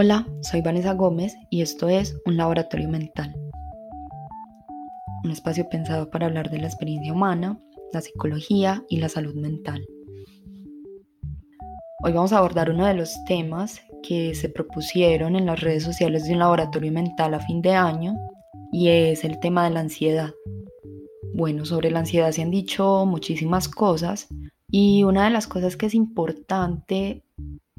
Hola, soy Vanessa Gómez y esto es Un Laboratorio Mental, un espacio pensado para hablar de la experiencia humana, la psicología y la salud mental. Hoy vamos a abordar uno de los temas que se propusieron en las redes sociales de un laboratorio mental a fin de año y es el tema de la ansiedad. Bueno, sobre la ansiedad se han dicho muchísimas cosas y una de las cosas que es importante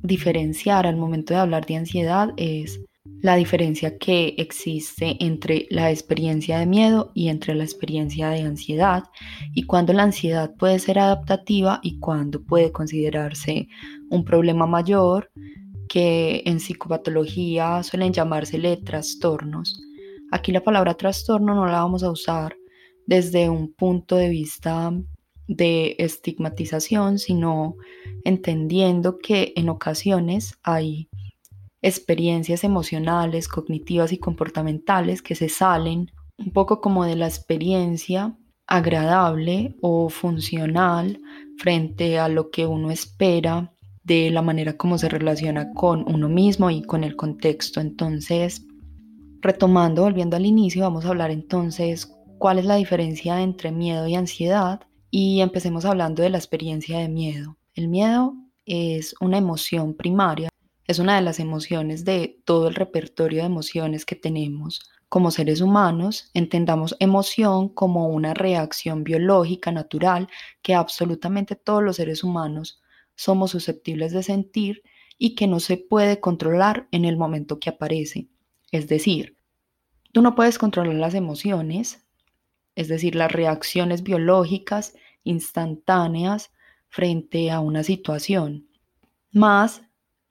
diferenciar al momento de hablar de ansiedad es la diferencia que existe entre la experiencia de miedo y entre la experiencia de ansiedad y cuando la ansiedad puede ser adaptativa y cuando puede considerarse un problema mayor que en psicopatología suelen llamársele trastornos. Aquí la palabra trastorno no la vamos a usar desde un punto de vista de estigmatización, sino entendiendo que en ocasiones hay experiencias emocionales, cognitivas y comportamentales que se salen un poco como de la experiencia agradable o funcional frente a lo que uno espera de la manera como se relaciona con uno mismo y con el contexto. Entonces, retomando, volviendo al inicio, vamos a hablar entonces cuál es la diferencia entre miedo y ansiedad y empecemos hablando de la experiencia de miedo. El miedo es una emoción primaria, es una de las emociones de todo el repertorio de emociones que tenemos. Como seres humanos, entendamos emoción como una reacción biológica natural que absolutamente todos los seres humanos somos susceptibles de sentir y que no se puede controlar en el momento que aparece. Es decir, tú no puedes controlar las emociones, es decir, las reacciones biológicas instantáneas frente a una situación. Más,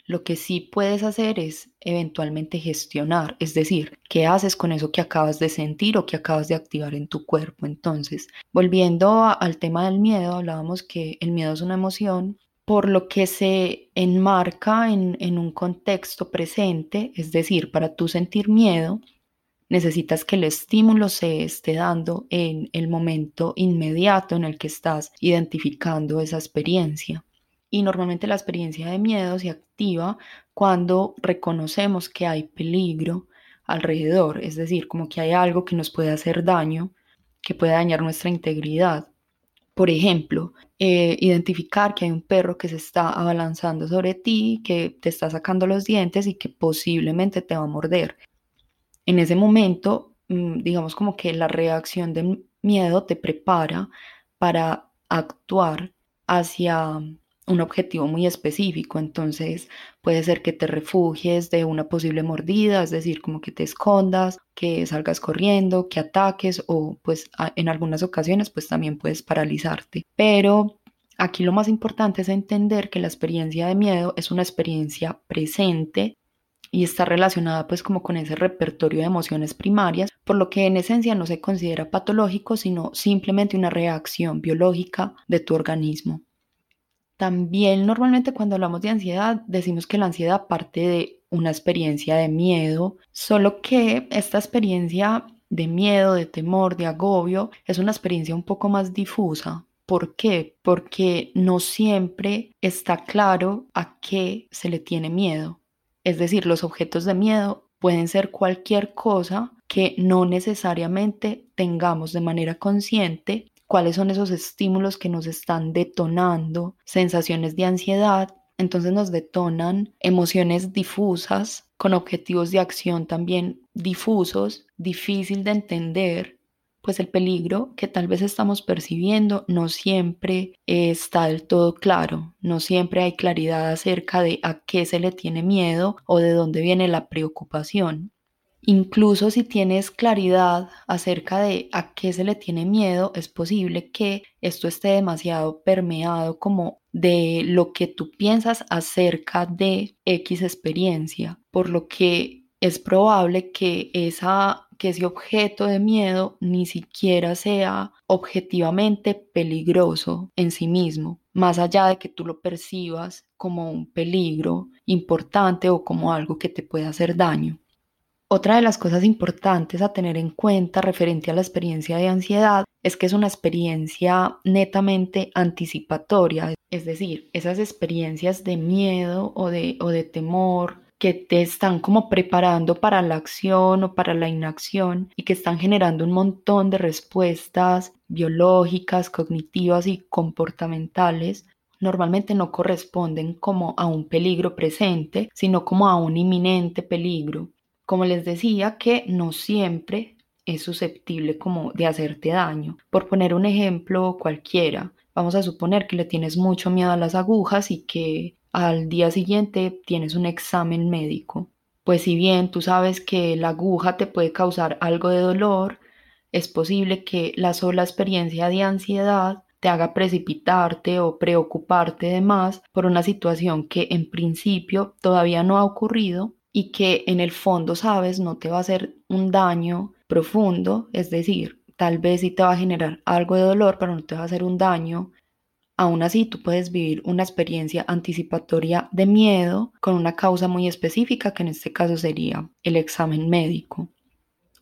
lo que sí puedes hacer es eventualmente gestionar, es decir, qué haces con eso que acabas de sentir o que acabas de activar en tu cuerpo. Entonces, volviendo al tema del miedo, hablábamos que el miedo es una emoción por lo que se enmarca en, un contexto presente, es decir, para tú sentir miedo, necesitas que el estímulo se esté dando en el momento inmediato en el que estás identificando esa experiencia. Y normalmente la experiencia de miedo se activa cuando reconocemos que hay peligro alrededor, es decir, como que hay algo que nos puede hacer daño, que puede dañar nuestra integridad. Por ejemplo, eh, identificar que hay un perro que se está abalanzando sobre ti, que te está sacando los dientes y que posiblemente te va a morder en ese momento, mm, digamos como que la reacción de miedo te prepara para actuar hacia un objetivo muy específico. Entonces puede ser que te refugies de una posible mordida, es decir, como que te escondas, que salgas corriendo, que ataques o pues en algunas ocasiones pues también puedes paralizarte. Pero aquí lo más importante es entender que la experiencia de miedo es una experiencia presente y está relacionada pues como con ese repertorio de emociones primarias, por lo que en esencia no se considera patológico, sino simplemente una reacción biológica de tu organismo. También normalmente cuando hablamos de ansiedad decimos que la ansiedad parte de una experiencia de miedo, solo que esta experiencia de miedo, de temor, de agobio es una experiencia un poco más difusa. ¿Por qué? Porque no siempre está claro a qué se le tiene miedo. Es decir, los objetos de miedo pueden ser cualquier cosa que no necesariamente tengamos de manera consciente cuáles son esos estímulos que nos están detonando sensaciones de ansiedad. Entonces nos detonan emociones difusas con objetivos de acción también difusos, difícil de entender pues el peligro que tal vez estamos percibiendo no siempre está del todo claro, no siempre hay claridad acerca de a qué se le tiene miedo o de dónde viene la preocupación. Incluso si tienes claridad acerca de a qué se le tiene miedo, es posible que esto esté demasiado permeado como de lo que tú piensas acerca de X experiencia, por lo que es probable que esa que ese objeto de miedo ni siquiera sea objetivamente peligroso en sí mismo, más allá de que tú lo percibas como un peligro importante o como algo que te puede hacer daño. Otra de las cosas importantes a tener en cuenta referente a la experiencia de ansiedad es que es una experiencia netamente anticipatoria, es decir, esas experiencias de miedo o de, o de temor que te están como preparando para la acción o para la inacción y que están generando un montón de respuestas biológicas, cognitivas y comportamentales, normalmente no corresponden como a un peligro presente, sino como a un inminente peligro. Como les decía, que no siempre es susceptible como de hacerte daño. Por poner un ejemplo cualquiera, vamos a suponer que le tienes mucho miedo a las agujas y que al día siguiente tienes un examen médico. Pues si bien tú sabes que la aguja te puede causar algo de dolor, es posible que la sola experiencia de ansiedad te haga precipitarte o preocuparte de más por una situación que en principio todavía no ha ocurrido y que en el fondo sabes no te va a hacer un daño profundo, es decir, tal vez sí te va a generar algo de dolor, pero no te va a hacer un daño. Aún así, tú puedes vivir una experiencia anticipatoria de miedo con una causa muy específica, que en este caso sería el examen médico.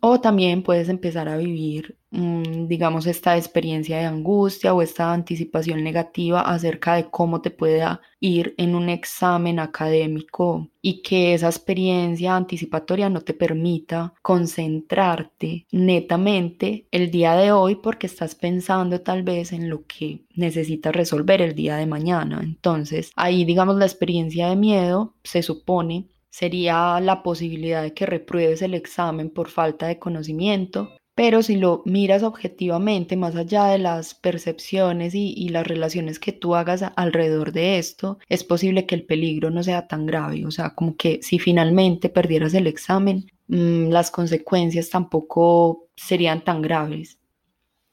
O también puedes empezar a vivir, mm, digamos, esta experiencia de angustia o esta anticipación negativa acerca de cómo te pueda ir en un examen académico y que esa experiencia anticipatoria no te permita concentrarte netamente el día de hoy porque estás pensando tal vez en lo que necesitas resolver el día de mañana. Entonces, ahí, digamos, la experiencia de miedo se supone sería la posibilidad de que repruebes el examen por falta de conocimiento, pero si lo miras objetivamente, más allá de las percepciones y, las relaciones que tú hagas alrededor de esto, es posible que el peligro no sea tan grave. O sea, como que si finalmente perdieras el examen, mm, las consecuencias tampoco serían tan graves.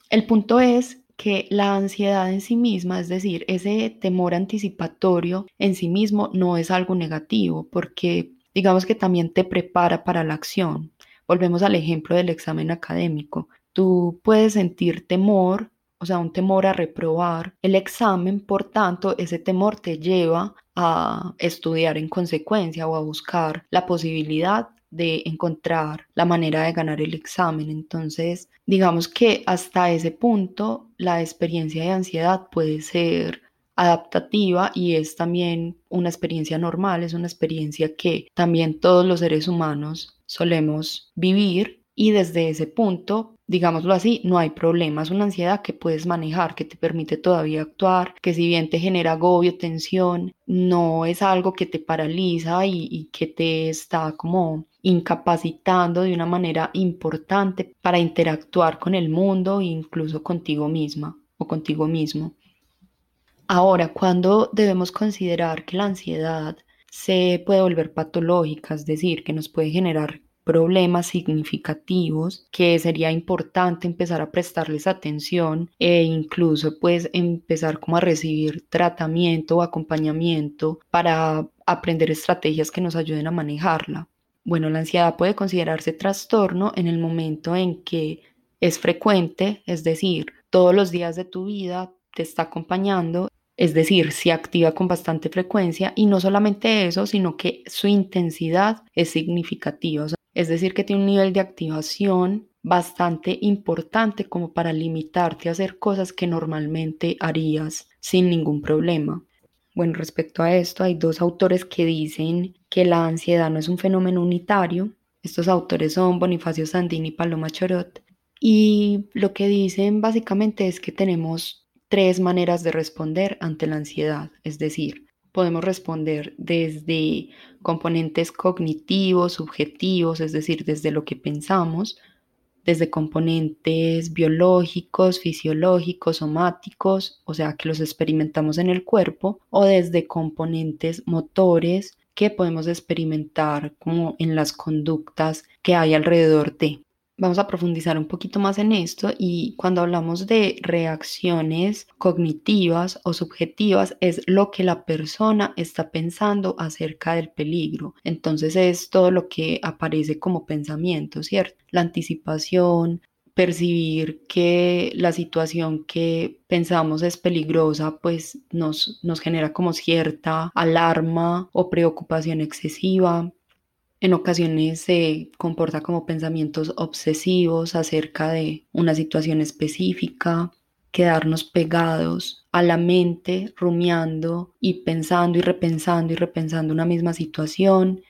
El punto es que la ansiedad en sí misma, es decir, ese temor anticipatorio en sí mismo no es algo negativo, porque digamos que también te prepara para la acción. Volvemos al ejemplo del examen académico. Tú puedes sentir temor, o sea, un temor a reprobar el examen, por tanto, ese temor te lleva a estudiar en consecuencia o a buscar la posibilidad de encontrar la manera de ganar el examen. Entonces, digamos que hasta ese punto la experiencia de ansiedad puede ser adaptativa y es también una experiencia normal, es una experiencia que también todos los seres humanos solemos vivir y desde ese punto, digámoslo así, no hay problema. Es una ansiedad que puedes manejar, que te permite todavía actuar, que si bien te genera agobio, tensión, no es algo que te paraliza y, y que te está como incapacitando de una manera importante para interactuar con el mundo e incluso contigo misma o contigo mismo. Ahora, cuando debemos considerar que la ansiedad se puede volver patológica, es decir, que nos puede generar problemas significativos que sería importante empezar a prestarles atención e incluso pues empezar como a recibir tratamiento o acompañamiento para aprender estrategias que nos ayuden a manejarla. Bueno, la ansiedad puede considerarse trastorno en el momento en que es frecuente, es decir, todos los días de tu vida te está acompañando es decir, se activa con bastante frecuencia y no solamente eso, sino que su intensidad es significativa. Es decir, que tiene un nivel de activación bastante importante como para limitarte a hacer cosas que normalmente harías sin ningún problema. Bueno, respecto a esto, hay dos autores que dicen que la ansiedad no es un fenómeno unitario. Estos autores son Bonifacio Sandini y Paloma Chorot. Y lo que dicen básicamente es que tenemos tres maneras de responder ante la ansiedad. Es decir, podemos responder desde componentes cognitivos, subjetivos, es decir, desde lo que pensamos, desde componentes biológicos, fisiológicos, somáticos, o sea, que los experimentamos en el cuerpo, o desde componentes motores que podemos experimentar como en las conductas que hay alrededor de. Vamos a profundizar un poquito más en esto y cuando hablamos de reacciones cognitivas o subjetivas es lo que la persona está pensando acerca del peligro. Entonces es todo lo que aparece como pensamiento, ¿cierto? La anticipación, percibir que la situación que pensamos es peligrosa, pues nos, nos genera como cierta alarma o preocupación excesiva en ocasiones se comporta como pensamientos obsesivos acerca de una situación específica, quedarnos pegados a la mente, rumiando y pensando y repensando y repensando una misma situación.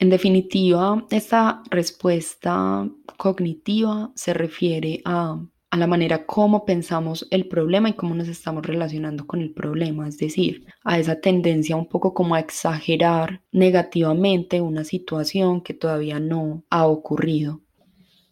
En definitiva, esta respuesta cognitiva se refiere a, a, la manera como pensamos el problema y cómo nos estamos relacionando con el problema, es decir, a esa tendencia un poco como a exagerar negativamente una situación que todavía no ha ocurrido.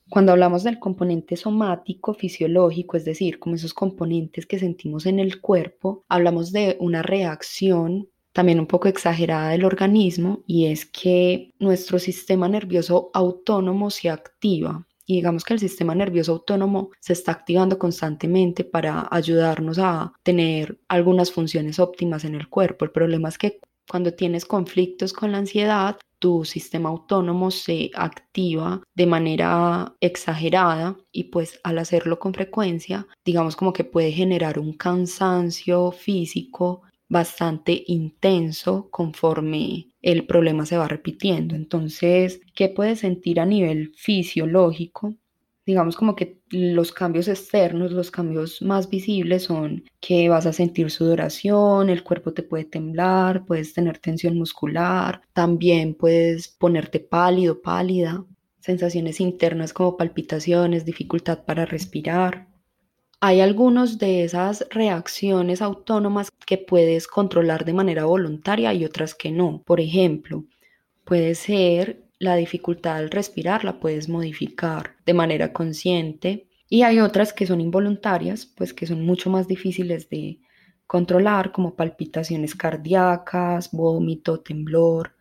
Cuando hablamos del componente somático, fisiológico, es decir, como esos componentes que sentimos en el cuerpo, hablamos de una reacción también un poco exagerada del organismo y es que nuestro sistema nervioso autónomo se activa y digamos que el sistema nervioso autónomo se está activando constantemente para ayudarnos a tener algunas funciones óptimas en el cuerpo. El problema es que cuando tienes conflictos con la ansiedad, tu sistema autónomo se activa de manera exagerada y pues al hacerlo con frecuencia, digamos como que puede generar un cansancio físico bastante intenso conforme el problema se va repitiendo. Entonces, ¿qué puedes sentir a nivel fisiológico? Digamos como que los cambios externos, los cambios más visibles son que vas a sentir sudoración, el cuerpo te puede temblar, puedes tener tensión muscular, también puedes ponerte pálido, pálida, sensaciones internas como palpitaciones, dificultad para respirar. Hay algunas de esas reacciones autónomas que puedes controlar de manera voluntaria y otras que no. Por ejemplo, puede ser la dificultad al respirar, la puedes modificar de manera consciente. Y hay otras que son involuntarias, pues que son mucho más difíciles de controlar, como palpitaciones cardíacas, vómito, temblor.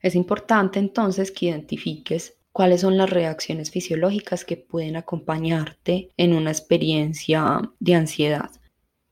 Es importante entonces que identifiques cuáles son las reacciones fisiológicas que pueden acompañarte en una experiencia de ansiedad.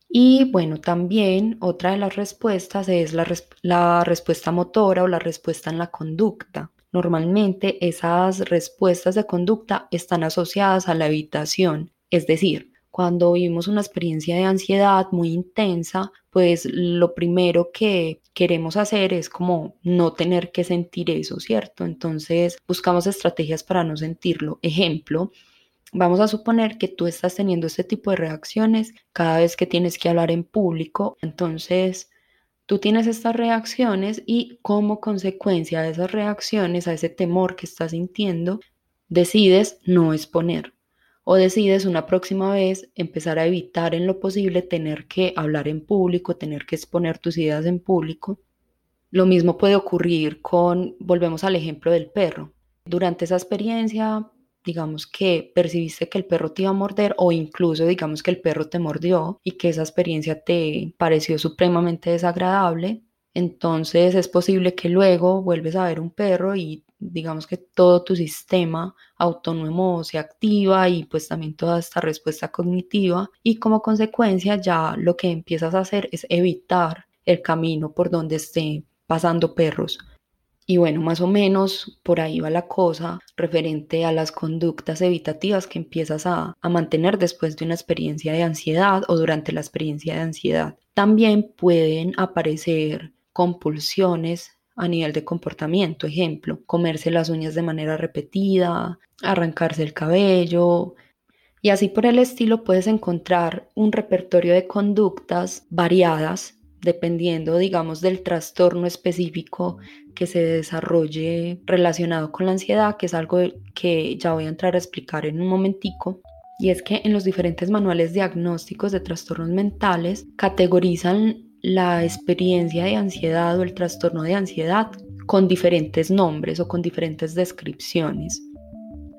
Y bueno, también otra de las respuestas es la, respuesta motora o la respuesta en la conducta. Normalmente esas respuestas de conducta están asociadas a la evitación, es decir, cuando vivimos una experiencia de ansiedad muy intensa, pues lo primero que queremos hacer es como no tener que sentir eso, ¿cierto? Entonces buscamos estrategias para no sentirlo. Ejemplo, vamos a suponer que tú estás teniendo este tipo de reacciones cada vez que tienes que hablar en público. Entonces, tú tienes estas reacciones y como consecuencia de esas reacciones, a ese temor que estás sintiendo, decides no exponer o decides una próxima vez empezar a evitar en lo posible tener que hablar en público, tener que exponer tus ideas en público. Lo mismo puede ocurrir con, volvemos al ejemplo del perro. Durante esa experiencia, digamos que percibiste que el perro te iba a morder o incluso digamos que el perro te mordió y que esa experiencia te pareció supremamente desagradable, entonces es posible que luego vuelves a ver un perro y digamos que todo tu sistema autónomo se activa y pues también toda esta respuesta cognitiva y como consecuencia ya lo que empiezas a hacer es evitar el camino por donde estén pasando perros. Y bueno, más o menos por ahí va la cosa referente a las conductas evitativas que empiezas a, a, mantener después de una experiencia de ansiedad o durante la experiencia de ansiedad. También pueden aparecer compulsiones a nivel de comportamiento. Ejemplo, comerse las uñas de manera repetida, arrancarse el cabello. Y así por el estilo puedes encontrar un repertorio de conductas variadas dependiendo, digamos, del trastorno específico que se desarrolle relacionado con la ansiedad, que es algo que ya voy a entrar a explicar en un momentico. Y es que en los diferentes manuales diagnósticos de trastornos mentales categorizan la experiencia de ansiedad o el trastorno de ansiedad con diferentes nombres o con diferentes descripciones.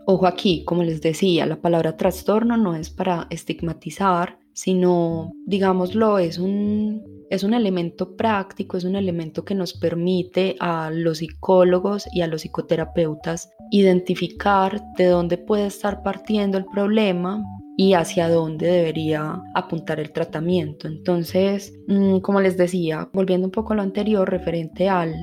Ojo aquí, como les decía, la palabra trastorno no es para estigmatizar, sino, digámoslo, es un, es un elemento práctico, es un elemento que nos permite a los psicólogos y a los psicoterapeutas identificar de dónde puede estar partiendo el problema y hacia dónde debería apuntar el tratamiento. Entonces, mm, como les decía, volviendo un poco a lo anterior referente al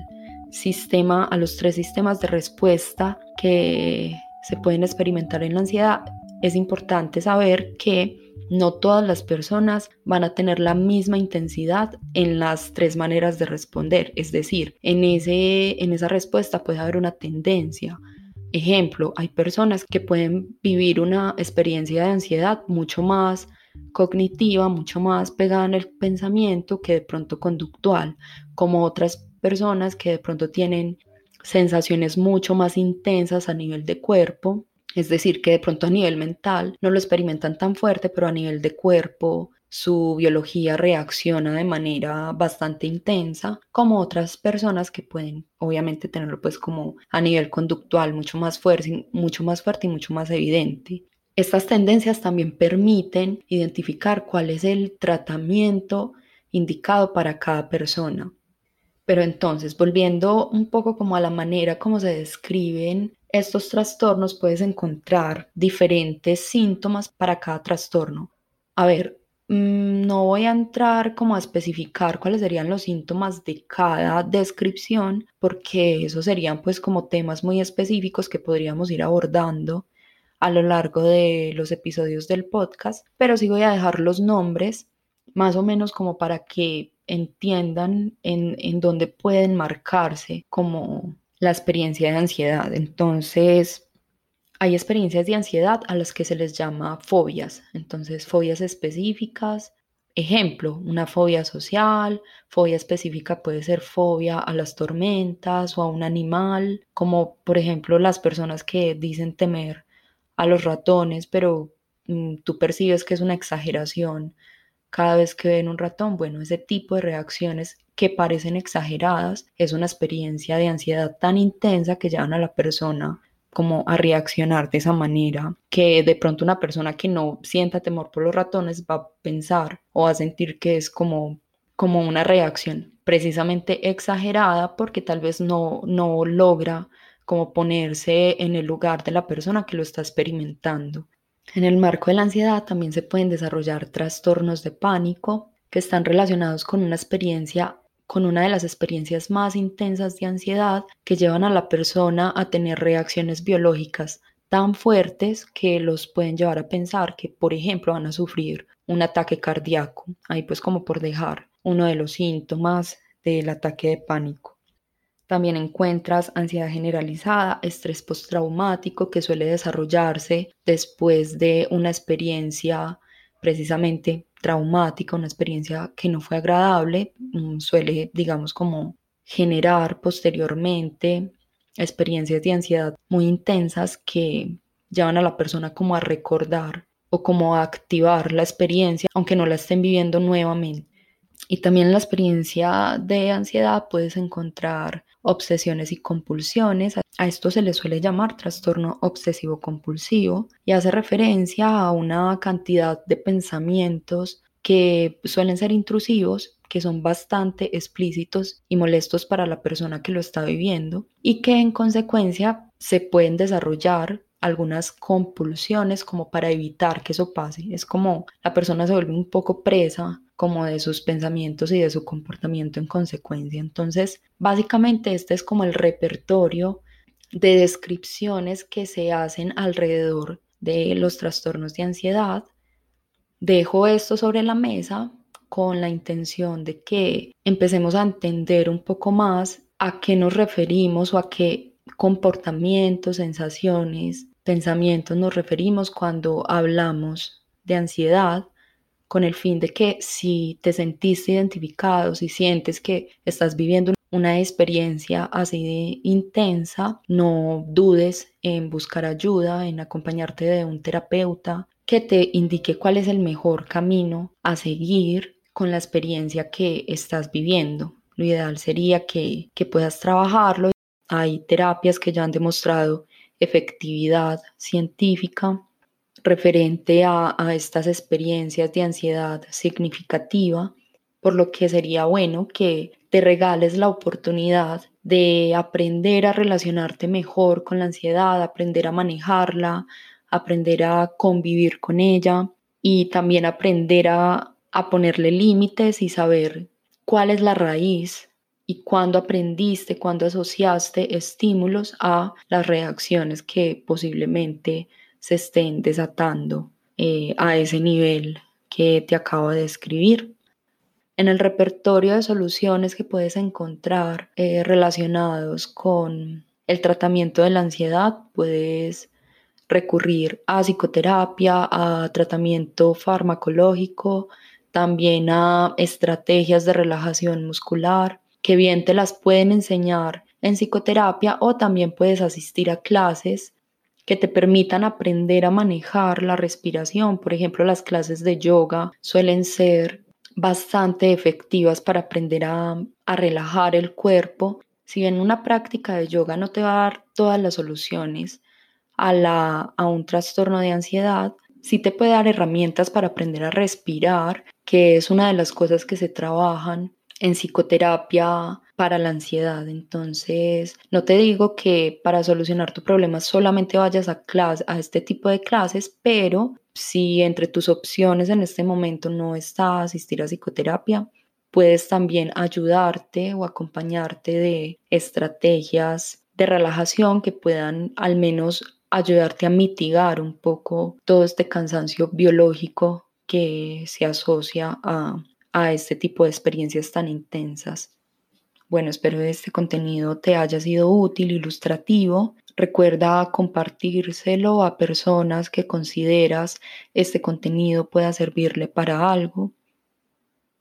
sistema, a los tres sistemas de respuesta que se pueden experimentar en la ansiedad, es importante saber que no todas las personas van a tener la misma intensidad en las tres maneras de responder. Es decir, en, ese, en esa respuesta puede haber una tendencia Ejemplo, hay personas que pueden vivir una experiencia de ansiedad mucho más cognitiva, mucho más pegada en el pensamiento que de pronto conductual, como otras personas que de pronto tienen sensaciones mucho más intensas a nivel de cuerpo, es decir, que de pronto a nivel mental no lo experimentan tan fuerte, pero a nivel de cuerpo su biología reacciona de manera bastante intensa, como otras personas que pueden obviamente tenerlo pues como a nivel conductual mucho más fuerte, mucho más fuerte y mucho más evidente. Estas tendencias también permiten identificar cuál es el tratamiento indicado para cada persona. Pero entonces, volviendo un poco como a la manera como se describen estos trastornos, puedes encontrar diferentes síntomas para cada trastorno. A ver, no voy a entrar como a especificar cuáles serían los síntomas de cada descripción, porque esos serían pues como temas muy específicos que podríamos ir abordando a lo largo de los episodios del podcast, pero sí voy a dejar los nombres más o menos como para que entiendan en, en dónde pueden marcarse como la experiencia de ansiedad. Entonces, hay experiencias de ansiedad a las que se les llama fobias. Entonces, fobias específicas. Ejemplo, una fobia social, fobia específica puede ser fobia a las tormentas o a un animal, como por ejemplo las personas que dicen temer a los ratones, pero mm, tú percibes que es una exageración cada vez que ven un ratón. Bueno, ese tipo de reacciones que parecen exageradas es una experiencia de ansiedad tan intensa que llevan a la persona como a reaccionar de esa manera, que de pronto una persona que no sienta temor por los ratones va a pensar o a sentir que es como, como una reacción precisamente exagerada porque tal vez no, no logra como ponerse en el lugar de la persona que lo está experimentando. En el marco de la ansiedad también se pueden desarrollar trastornos de pánico que están relacionados con una experiencia con una de las experiencias más intensas de ansiedad que llevan a la persona a tener reacciones biológicas tan fuertes que los pueden llevar a pensar que, por ejemplo, van a sufrir un ataque cardíaco. Ahí pues como por dejar uno de los síntomas del ataque de pánico. También encuentras ansiedad generalizada, estrés postraumático que suele desarrollarse después de una experiencia precisamente traumática, una experiencia que no fue agradable, mm, suele, digamos, como generar posteriormente experiencias de ansiedad muy intensas que llevan a la persona como a recordar o como a activar la experiencia, aunque no la estén viviendo nuevamente. Y también la experiencia de ansiedad puedes encontrar obsesiones y compulsiones. A esto se le suele llamar trastorno obsesivo compulsivo y hace referencia a una cantidad de pensamientos que suelen ser intrusivos, que son bastante explícitos y molestos para la persona que lo está viviendo y que en consecuencia se pueden desarrollar algunas compulsiones como para evitar que eso pase. Es como la persona se vuelve un poco presa como de sus pensamientos y de su comportamiento en consecuencia. Entonces, básicamente este es como el repertorio de descripciones que se hacen alrededor de los trastornos de ansiedad. Dejo esto sobre la mesa con la intención de que empecemos a entender un poco más a qué nos referimos o a qué comportamientos, sensaciones, pensamientos nos referimos cuando hablamos de ansiedad con el fin de que si te sentiste identificado, si sientes que estás viviendo una experiencia así de intensa, no dudes en buscar ayuda, en acompañarte de un terapeuta que te indique cuál es el mejor camino a seguir con la experiencia que estás viviendo. Lo ideal sería que, que puedas trabajarlo. Hay terapias que ya han demostrado efectividad científica referente a, estas experiencias de ansiedad significativa, por lo que sería bueno que te regales la oportunidad de aprender a relacionarte mejor con la ansiedad, aprender a manejarla, aprender a convivir con ella y también aprender a, ponerle límites y saber cuál es la raíz y cuándo aprendiste, cuándo asociaste estímulos a las reacciones que posiblemente se estén desatando eh, a ese nivel que te acabo de describir. En el repertorio de soluciones que puedes encontrar eh, relacionados con el tratamiento de la ansiedad, puedes recurrir a psicoterapia, a tratamiento farmacológico, también a estrategias de relajación muscular, que bien te las pueden enseñar en psicoterapia o también puedes asistir a clases que te permitan aprender a manejar la respiración. Por ejemplo, las clases de yoga suelen ser bastante efectivas para aprender a, relajar el cuerpo. Si bien una práctica de yoga no te va a dar todas las soluciones a, la, a un trastorno de ansiedad, sí te puede dar herramientas para aprender a respirar, que es una de las cosas que se trabajan en psicoterapia para la ansiedad. Entonces, no te digo que para solucionar tu problema solamente vayas a, clase, a este tipo de clases, pero si entre tus opciones en este momento no está asistir a psicoterapia, puedes también ayudarte o acompañarte de estrategias de relajación que puedan al menos ayudarte a mitigar un poco todo este cansancio biológico que se asocia a, a este tipo de experiencias tan intensas. Bueno, espero que este contenido te haya sido útil, ilustrativo. Recuerda compartírselo a personas que consideras este contenido pueda servirle para algo.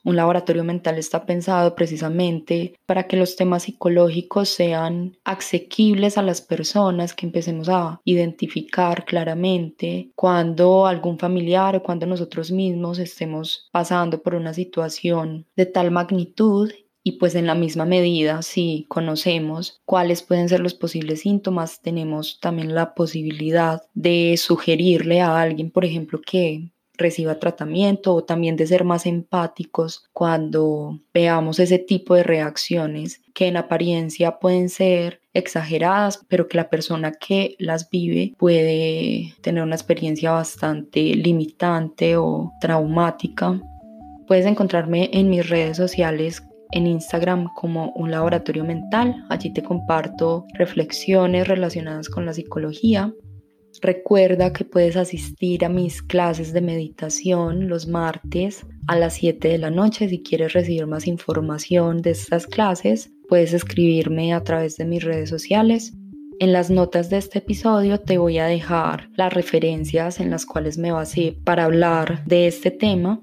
Un laboratorio mental está pensado precisamente para que los temas psicológicos sean asequibles a las personas, que empecemos a identificar claramente cuando algún familiar o cuando nosotros mismos estemos pasando por una situación de tal magnitud y pues en la misma medida, si conocemos cuáles pueden ser los posibles síntomas, tenemos también la posibilidad de sugerirle a alguien, por ejemplo, que reciba tratamiento o también de ser más empáticos cuando veamos ese tipo de reacciones que en apariencia pueden ser exageradas, pero que la persona que las vive puede tener una experiencia bastante limitante o traumática. Puedes encontrarme en mis redes sociales en Instagram como un laboratorio mental. Allí te comparto reflexiones relacionadas con la psicología. Recuerda que puedes asistir a mis clases de meditación los martes a las 7 de la noche. Si quieres recibir más información de estas clases, puedes escribirme a través de mis redes sociales. En las notas de este episodio te voy a dejar las referencias en las cuales me basé para hablar de este tema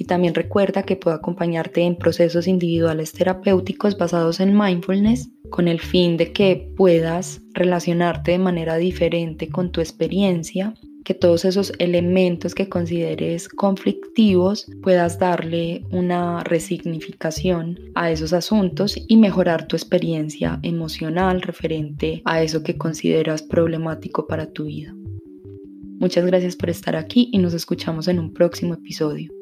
y también recuerda que puedo acompañarte en procesos individuales terapéuticos basados en mindfulness con el fin de que puedas relacionarte de manera diferente con tu experiencia, que todos esos elementos que consideres conflictivos puedas darle una resignificación a esos asuntos y mejorar tu experiencia emocional referente a eso que consideras problemático para tu vida. Muchas gracias por estar aquí y nos escuchamos en un próximo episodio.